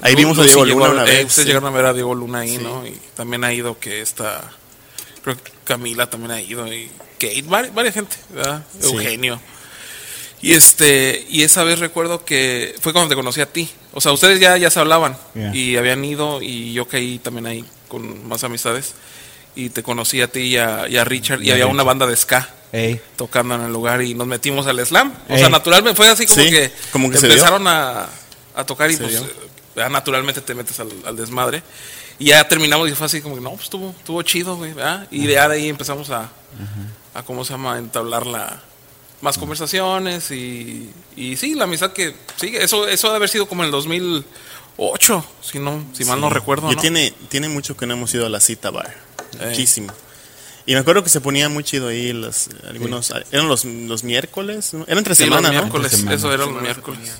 Ahí Lu- vimos a Diego Luna una eh, vez, Ustedes sí. llegaron a ver a Diego Luna ahí, Sí. ¿no? Y también ha ido que está. Creo que Camila también ha ido. Y Kate, vari- varias gente, ¿verdad? Eugenio. Y este, y esa vez recuerdo que fue cuando te conocí a ti. O sea, ustedes ya, ya se hablaban Yeah. y habían ido y yo caí también ahí con más amistades. Y te conocí a ti y a, y a Richard y había una banda de ska Ey, tocando en el lugar y nos metimos al slam. O sea, naturalmente fue así como Sí, que, como empezaron a, a tocar y pues eh, ya naturalmente te metes al, al desmadre. Y ya terminamos y fue así como que no, pues estuvo, estuvo chido, güey, ¿verdad? Y ya de ahí empezamos a, a, ¿cómo se llama? entablar la, más conversaciones y, y sí, la amistad que sigue. Eso, eso debe haber sido como en el 2008, si, no, si mal no recuerdo, Yo ¿no? tiene, tiene mucho que no hemos ido a la cita bar. Muchísimo. Y me acuerdo que se ponía muy chido ahí los, algunos, eran los, los miércoles, ¿no? Eran entre Sí, semana, los ¿no? miércoles, Entre semana. eso era los miércoles.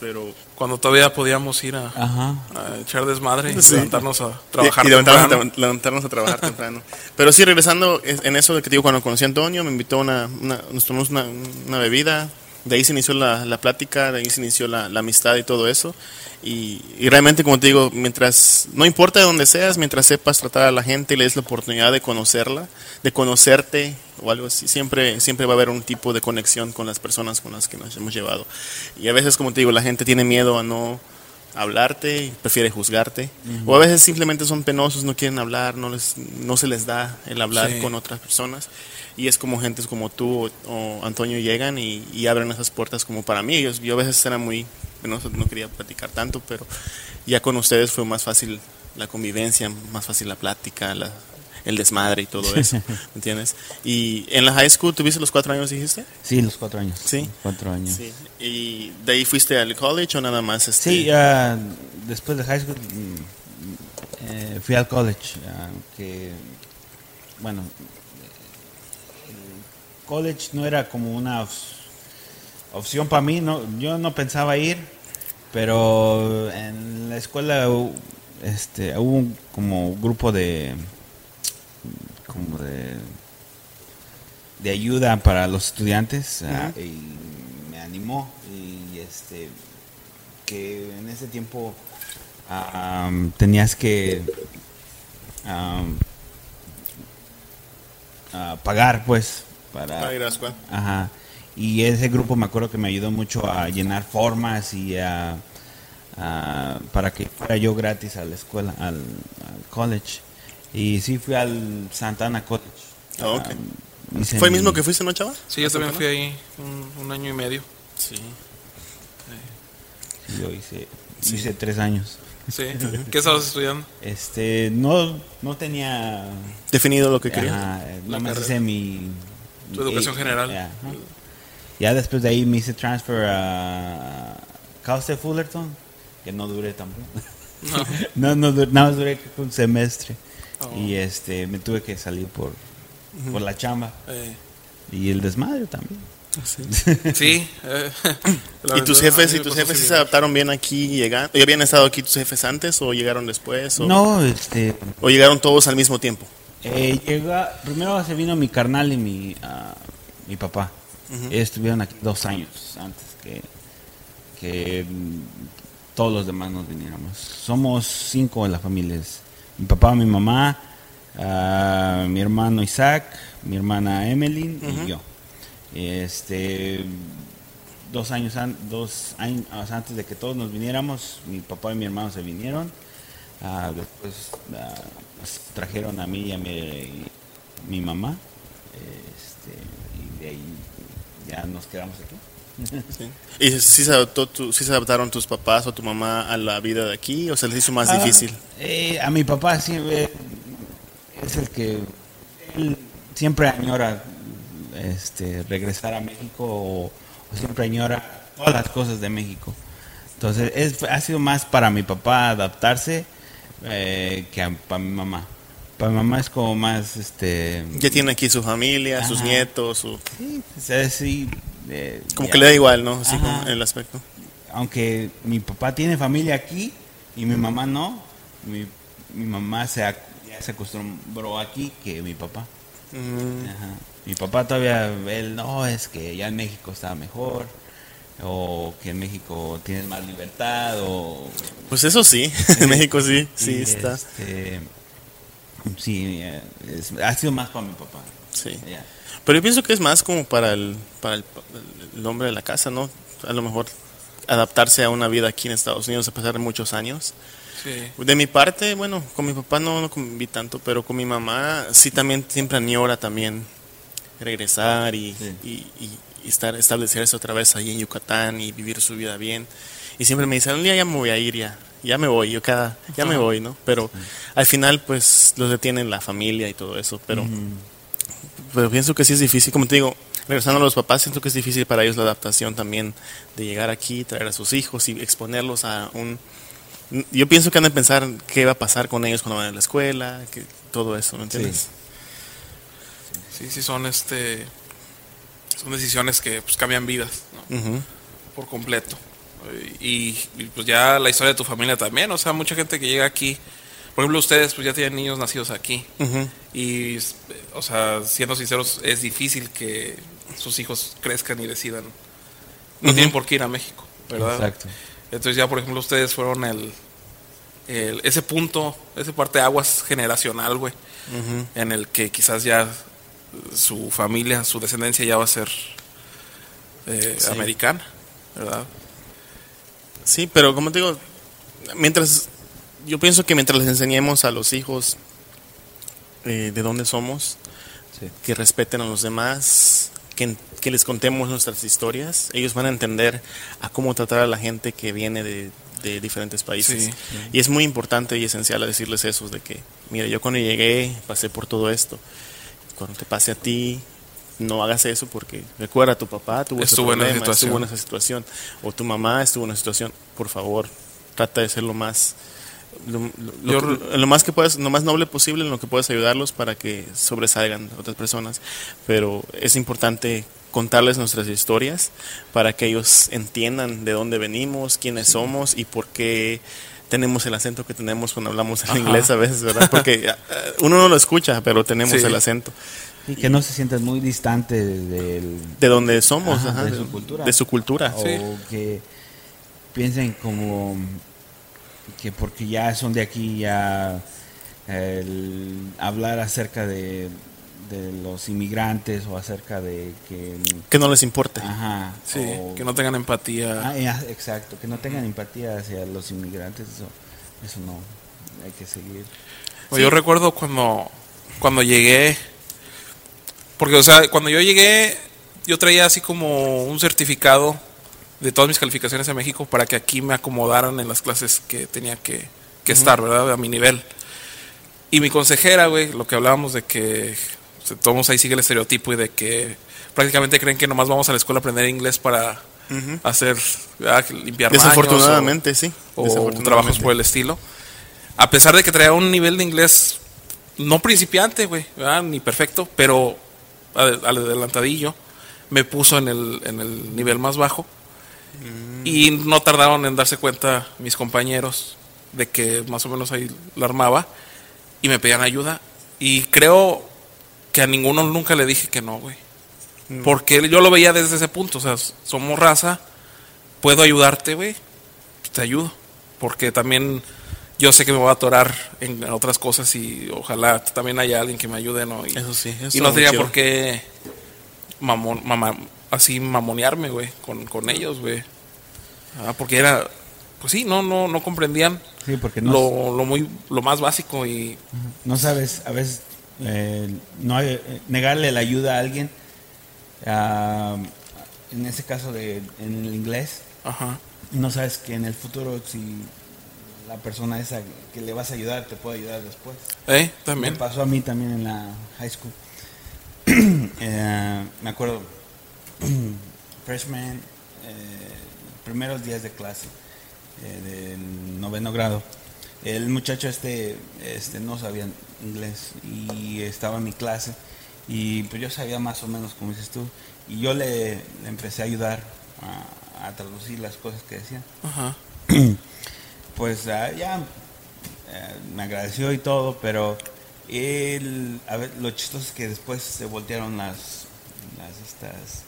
Pero Cuando todavía podíamos ir a, a echar desmadre y Sí. levantarnos a trabajar y, y levantarnos, temprano. a, levantarnos a trabajar <laughs> temprano. Pero sí, regresando es- en eso de que te digo, cuando conocí a Antonio, me invitó a una, una- nos tomamos una, una bebida, de ahí se inició la, la plática, de ahí se inició la, la amistad y todo eso. Y, y realmente, como te digo, mientras, no importa de dónde seas, mientras sepas tratar a la gente y le des la oportunidad de conocerla, de conocerte o algo así, siempre, siempre va a haber un tipo de conexión con las personas con las que nos hemos llevado. Y a veces, como te digo, la gente tiene miedo a no hablarte y prefiere juzgarte. O a veces simplemente son penosos, no quieren hablar, no, les, no se les da el hablar Sí. con otras personas. Y es como gentes como tú o, o Antonio llegan y, y abren esas puertas como para mí. Yo, yo a veces era muy penoso, no quería platicar tanto, pero ya con ustedes fue más fácil la convivencia, más fácil la plática, la- el desmadre y todo eso, ¿me entiendes? Y en la high school, ¿tuviste los cuatro años, dijiste? Sí, los cuatro años. Sí. Cuatro años. Sí. ¿Y de ahí fuiste al college o nada más? Este? Sí, ah, después de high school mm, eh, fui al college, ah, que bueno, el college no era como una op- opción para mí, no, yo no pensaba ir, pero en la escuela este, hubo un como grupo de como de de ayuda para los estudiantes ah, y me animó y este que en ese tiempo am, tenías que ah, pagar pues para Para ir a la escuela. Ajá. Y ese grupo me acuerdo que me ayudó mucho a llenar formas y a, a- para que fuera yo gratis a la escuela, al, al college. Y sí fui al Santana College. Ah, ok. Ah, ¿Fue el mi- mismo que fuiste, no, chava? Sí, yo también fui ahí un, un año y medio. Sí. Yo hice, hice tres años. Sí. <laughs> ¿Qué estabas estudiando? Este, no, no tenía... Definido lo que quería. Nomás carrera. hice mi... Tu educación eh, general. Ya, después de ahí me hice transfer a Cal State Fullerton, que no duré tampoco. No. <laughs> no, no, nada más duré un semestre. Oh. Y este, me tuve que salir por, por la chamba. Eh, Y el desmadre también. <laughs> sí. eh, <laughs> ¿Y tus jefes y tus jefes sí se adaptaron bien aquí llegando? ¿Y habían estado aquí tus jefes antes o llegaron después? O, No, este, ¿O llegaron todos al mismo tiempo? eh, llega, primero se vino mi carnal y mi, ah, mi papá. Ellos estuvieron aquí dos años antes que, que mm, todos los demás nos viniéramos. Somos cinco en la familia. Mi papá, mi mamá, ah, mi hermano Isaac, mi hermana Emily y yo. Este, dos años, an- dos años antes de que todos nos viniéramos, mi papá y mi hermano se vinieron. Ah, después ah, nos trajeron a mí y a mi, mi mamá. Este, y de ahí ya nos quedamos aquí. ¿Y sí se, adaptó tu- sí se adaptaron tus papás o tu mamá a la vida de aquí o se les hizo más Ah, difícil? eh, a mi papá siempre es el que él siempre añora este, regresar a México o, o siempre añora todas las cosas de México. Entonces es, ha sido más para mi papá adaptarse eh, que a- para mi mamá. Para mi mamá es como más este Ya tiene aquí su familia, sus nietos, su- sí, o sea, sí, eh, como ya- que le da igual, ¿no? Así Ajá. como el aspecto. aunque mi papá tiene familia aquí y mi mamá no, mi, mi mamá se, ac- ya se acostumbró aquí que mi papá. Mm, Ajá. Mi papá todavía, él no, es que ya en México está mejor, o que en México tienes más libertad, o... Pues eso sí, <laughs> en México sí, <laughs> sí y, está. este, sí, eh, es- ha sido más para mi papá. Sí. ya. Pero yo pienso que es más como para el, para el, el hombre de la casa, ¿no? A lo mejor adaptarse a una vida aquí en Estados Unidos a pesar de muchos años. Sí. De mi parte, bueno, con mi papá no, no conviví tanto, pero con mi mamá sí también siempre añora también regresar y, Sí. y, y- y estar, establecerse otra vez ahí en Yucatán y vivir su vida bien. Y siempre me dice, un día ya me voy a ir, ya, ya me voy, yo cada, ya me voy, ¿no? Pero al final pues los detienen la familia y todo eso, pero, pero pienso que sí es difícil, como te digo, regresando a los papás, siento que es difícil para ellos la adaptación también de llegar aquí, traer a sus hijos y exponerlos a un... Yo pienso que han de pensar qué va a pasar con ellos cuando van a la escuela, que todo eso, ¿me entiendes? Sí, sí, son este. Son decisiones que pues, cambian vidas, ¿no? Por completo. Y, y, pues ya la historia de tu familia también. O sea, mucha gente que llega aquí. Por ejemplo, ustedes pues ya tienen niños nacidos aquí. Y, o sea, siendo sinceros, es difícil que sus hijos crezcan y decidan. No tienen por qué ir a México, ¿verdad? Exacto. Entonces ya, por ejemplo, ustedes fueron el, el- ese punto, ese parte de aguas generacional, güey, en el que quizás ya su familia, su descendencia ya va a ser eh, Sí. americana, ¿verdad? Sí, pero como te digo, mientras yo pienso que mientras les enseñemos a los hijos eh, de dónde somos, Sí. que respeten a los demás, que, que les contemos nuestras historias, ellos van a entender a cómo tratar a la gente que viene de, de diferentes países. Sí. Y es muy importante y esencial a decirles eso, de que, mira, yo cuando llegué pasé por todo esto. Cuando te pase a ti, no hagas eso porque recuerda, tu papá tuvo ese en esa problema, situación. estuvo en esa situación, o tu mamá estuvo en esa situación. Por favor, trata de ser lo más lo, lo- Yo- lo- lo más que puedas, lo más noble posible en lo que puedas ayudarlos para que sobresalgan otras personas. Pero es importante contarles nuestras historias para que ellos entiendan de dónde venimos, quiénes somos y por qué tenemos el acento que tenemos cuando hablamos en Ajá. inglés a veces, ¿verdad? Porque <laughs> eh, uno no lo escucha, pero tenemos Sí. el acento. Y que no se sientan muy distantes del, De dónde somos, Ajá, ajá, de su cultura. De su cultura. Sí. o que piensen como que porque ya son de aquí ya el hablar acerca de, de los inmigrantes o acerca de que Que no les importe. ajá Sí, o- que no tengan empatía. Ah, ya, exacto que no tengan empatía hacia los inmigrantes eso eso no hay que seguir Pues Yo recuerdo cuando, cuando llegué, porque, o sea, cuando yo llegué, yo traía así como un certificado de todas mis calificaciones en México para que aquí me acomodaran en las clases que tenía que, que estar, ¿verdad? A mi nivel. Y mi consejera, güey, lo que hablábamos de que o todos ahí sigue el estereotipo y de que prácticamente creen que nomás vamos a la escuela a aprender inglés para hacer, ¿verdad? limpiar baños Desafortunadamente, sí. o, o Desafortunadamente. trabajos por el estilo. A pesar de que traía un nivel de inglés no principiante, güey, ni perfecto, pero al adelantadillo, me puso en el, en el nivel más bajo. Y no tardaron en darse cuenta mis compañeros de que más o menos ahí la armaba y me pedían ayuda. Y creo que a ninguno nunca le dije que no, güey. Porque yo lo veía desde ese punto. O sea, somos raza, puedo ayudarte, güey. te ayudo. Porque también yo sé que me voy a atorar en otras cosas y ojalá también haya alguien que me ayude, ¿no? Y, Eso sí, eso y no tenía por qué mamon, mama- así mamonearme, güey, con, con ellos, güey. Ah, porque era, pues sí, no, no, no comprendían Sí, porque no, lo, lo muy, lo más básico y no sabes, a veces eh, no hay- eh, negarle la ayuda a alguien, ah, en ese caso de, en el inglés, ajá. no sabes que en el futuro si la persona esa que le vas a ayudar te puede ayudar después. ¿Eh? También. Me pasó a mí también en la high school. <clears throat> Eh, me acuerdo, <clears throat> freshman, eh, primeros días de clase eh, del noveno grado. El muchacho este, este no sabía inglés y estaba en mi clase y pues yo sabía más o menos como dices tú y yo le, le empecé a ayudar a, a traducir las cosas que decían Ajá. <clears throat> pues ah, ya eh, me agradeció y todo, pero él, a ver, lo chistoso es que después se voltearon las, las estas,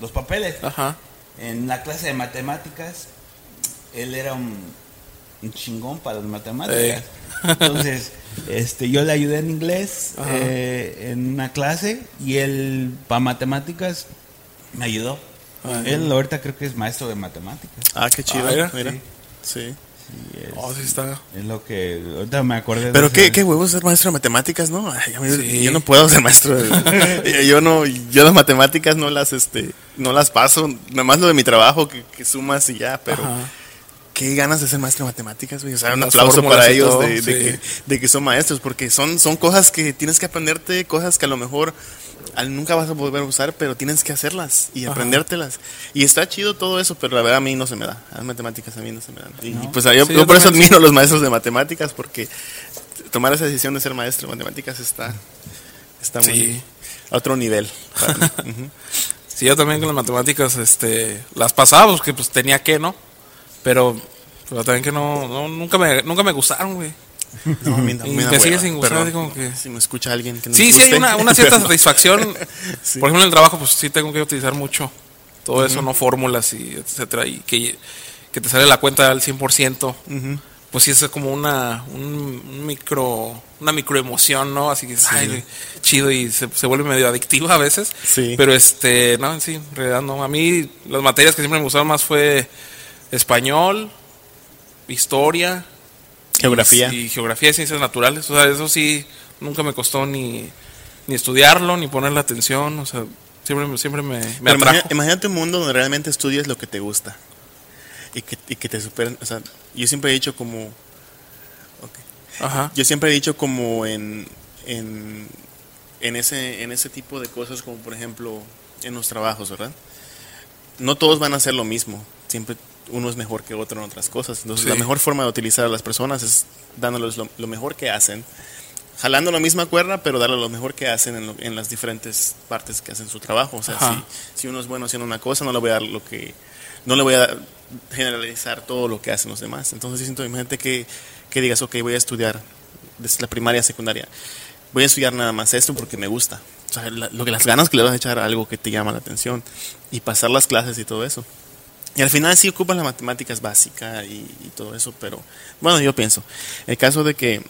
los, papeles. Ajá. En la clase de matemáticas, él era un, un chingón para las matemáticas. Eh. Entonces, <laughs> este, yo le ayudé en inglés eh, en una clase y él para matemáticas me ayudó. Él ahorita creo que es maestro de matemáticas. Ah, qué chido. Ah, mira. mira. Sí. Es- Oh, sí está. Es lo que ahorita me acordé. de Pero ese- qué, qué huevos ser maestro de matemáticas, ¿no? Ay, a mí- Sí. Yo no puedo ser maestro. de- <laughs> yo no, yo las matemáticas no las, este, no las paso. Nada más lo de mi trabajo que, que sumas y ya. Pero Ajá. qué ganas de ser maestro de matemáticas, güey. O sea, un Las aplauso para ellos todo, de, de que, de que son maestros, porque son, son cosas que tienes que aprenderte, cosas que a lo mejor nunca vas a volver a usar, pero tienes que hacerlas y Ajá. aprendértelas. Y está chido todo eso, pero la verdad a mí no se me da. Las matemáticas a mí no se me dan. Y No. pues yo, Sí, yo yo por eso admiro a los maestros de matemáticas, porque tomar esa decisión de ser maestro de matemáticas está, está muy Sí. a otro nivel. para mí. <laughs> Ujú. Sí, yo también con las matemáticas, este, las pasaba porque pues tenía que, ¿no? Pero, pero también que no, no nunca me, nunca me gustaron, güey. No, Y me da sigue sin gustar, perdón. así como que- Si me escucha alguien que no Sí, sí hay una, una cierta <laughs> satisfacción. Sí. Por ejemplo, en el trabajo, pues sí tengo que utilizar mucho todo eso, no fórmulas y etcétera, y que, que te sale la cuenta al 100%. Ujú. Pues sí es como una un, micro una microemoción, ¿no? Así que ay, chido y se, se vuelve medio adictiva a veces. Sí. Pero este, no, sí, en realidad no. A mí las materias que siempre me gustaron más fue español, historia, Geografía. y, y geografía y ciencias naturales. O sea, eso sí nunca me costó ni, ni estudiarlo, ni ponerle atención. O sea, siempre, me- siempre me, me Pero atrajo. imagina- imagínate un mundo donde realmente estudias lo que te gusta y que, y que te superen. O sea, yo siempre he dicho como. Ajá. Yo siempre he dicho como en, en, en, ese, en ese tipo de cosas, como por ejemplo en los trabajos, ¿verdad? No todos van a hacer lo mismo. Siempre uno es mejor que otro en otras cosas. Entonces, Sí. la mejor forma de utilizar a las personas es dándoles lo, lo mejor que hacen, jalando la misma cuerda, pero darle lo mejor que hacen en, lo- en las diferentes partes que hacen su trabajo. O sea, si, si uno es bueno haciendo una cosa, no le voy a dar lo que. No le voy a generalizar todo lo que hacen los demás. Entonces, yo siento, imagínate que, que digas, ok, voy a estudiar desde la primaria, secundaria. Voy a estudiar nada más esto porque me gusta. O sea, la- lo que las ganas que le vas a echar a algo que te llama la atención y pasar las clases y todo eso. Y al final sí ocupan las matemáticas básicas y, y todo eso, pero bueno, yo pienso, el caso de que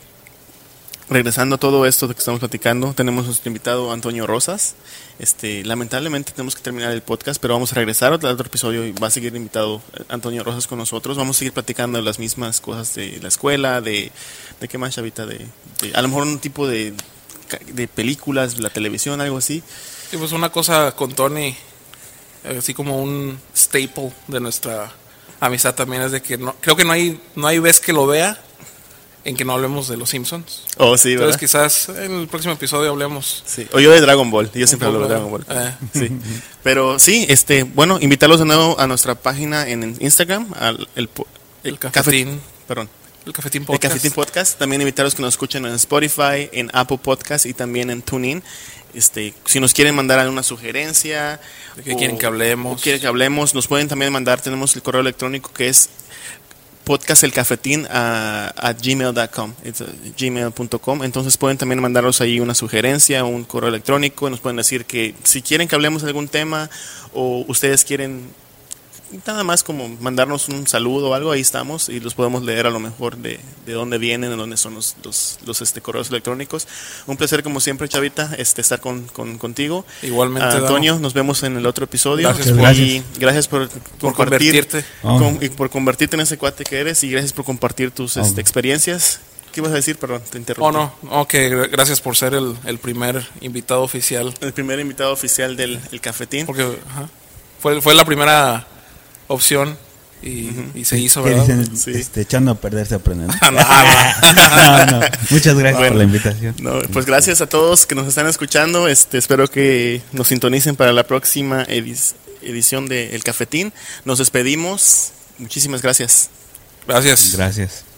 regresando a todo esto de que estamos platicando, tenemos nuestro invitado Antonio Rosas. Este, lamentablemente tenemos que terminar el podcast, pero vamos a regresar a otro, episodio y va a seguir invitado eh, Antonio Rosas con nosotros. Vamos a seguir platicando de las mismas cosas de la escuela, de, de qué más, Chavita, de, a lo mejor un tipo de, de películas, la televisión, algo así. Y pues una cosa con Tony, así como un staple de nuestra amistad también es de que no, creo que no hay, no hay vez que lo vea en que no hablemos de los Simpsons. Oh, sí, ¿verdad? Entonces quizás en el próximo episodio hablemos. Sí. O yo de Dragon Ball, yo siempre hablo de Dragon Ball. eh. Sí. Pero sí, este, bueno, invitarlos de nuevo a nuestra página en Instagram, al el, El cafe- cafetín. perdón, El Cafetín el Podcast. Cafetín Podcast. También invitarlos que nos escuchen en Spotify, en Apple Podcast y también en TuneIn. Este, si nos quieren mandar alguna sugerencia, ¿De qué quieren que hablemos? o quieren que hablemos, nos pueden también mandar. Tenemos el correo electrónico que es podcastelcafetín a, a gmail.com uh, gmail.com entonces pueden también mandarnos ahí una sugerencia un correo electrónico nos pueden decir que si quieren que hablemos de algún tema o ustedes quieren nada más como mandarnos un saludo o algo ahí estamos y los podemos leer a lo mejor de, de dónde vienen de dónde son los, los, los, este, correos electrónicos un placer como siempre Chavita este estar con, con- contigo Igualmente, Ah. Antonio nos vemos en el otro episodio Gracias y gracias, gracias por, Por convertirte. Con- y por convertirte en ese cuate que eres y gracias por compartir tus este, experiencias. ¿Qué ibas a decir? Perdón, te interrumpí. Oh, no, no, que gra- gracias por ser el, el primer invitado oficial. El primer invitado oficial del el cafetín. Porque ajá, fue, fue la primera opción y, y se hizo, ¿Qué ¿verdad? dicen? Sí. Este, echando a perder se aprende, ¿no? <laughs> <laughs> No, no. Muchas gracias Bueno. por la invitación. No, pues gracias a todos que nos están escuchando. Este, espero que nos sintonicen para la próxima edis- edición de El Cafetín. Nos despedimos. Muchísimas gracias. Gracias. Gracias.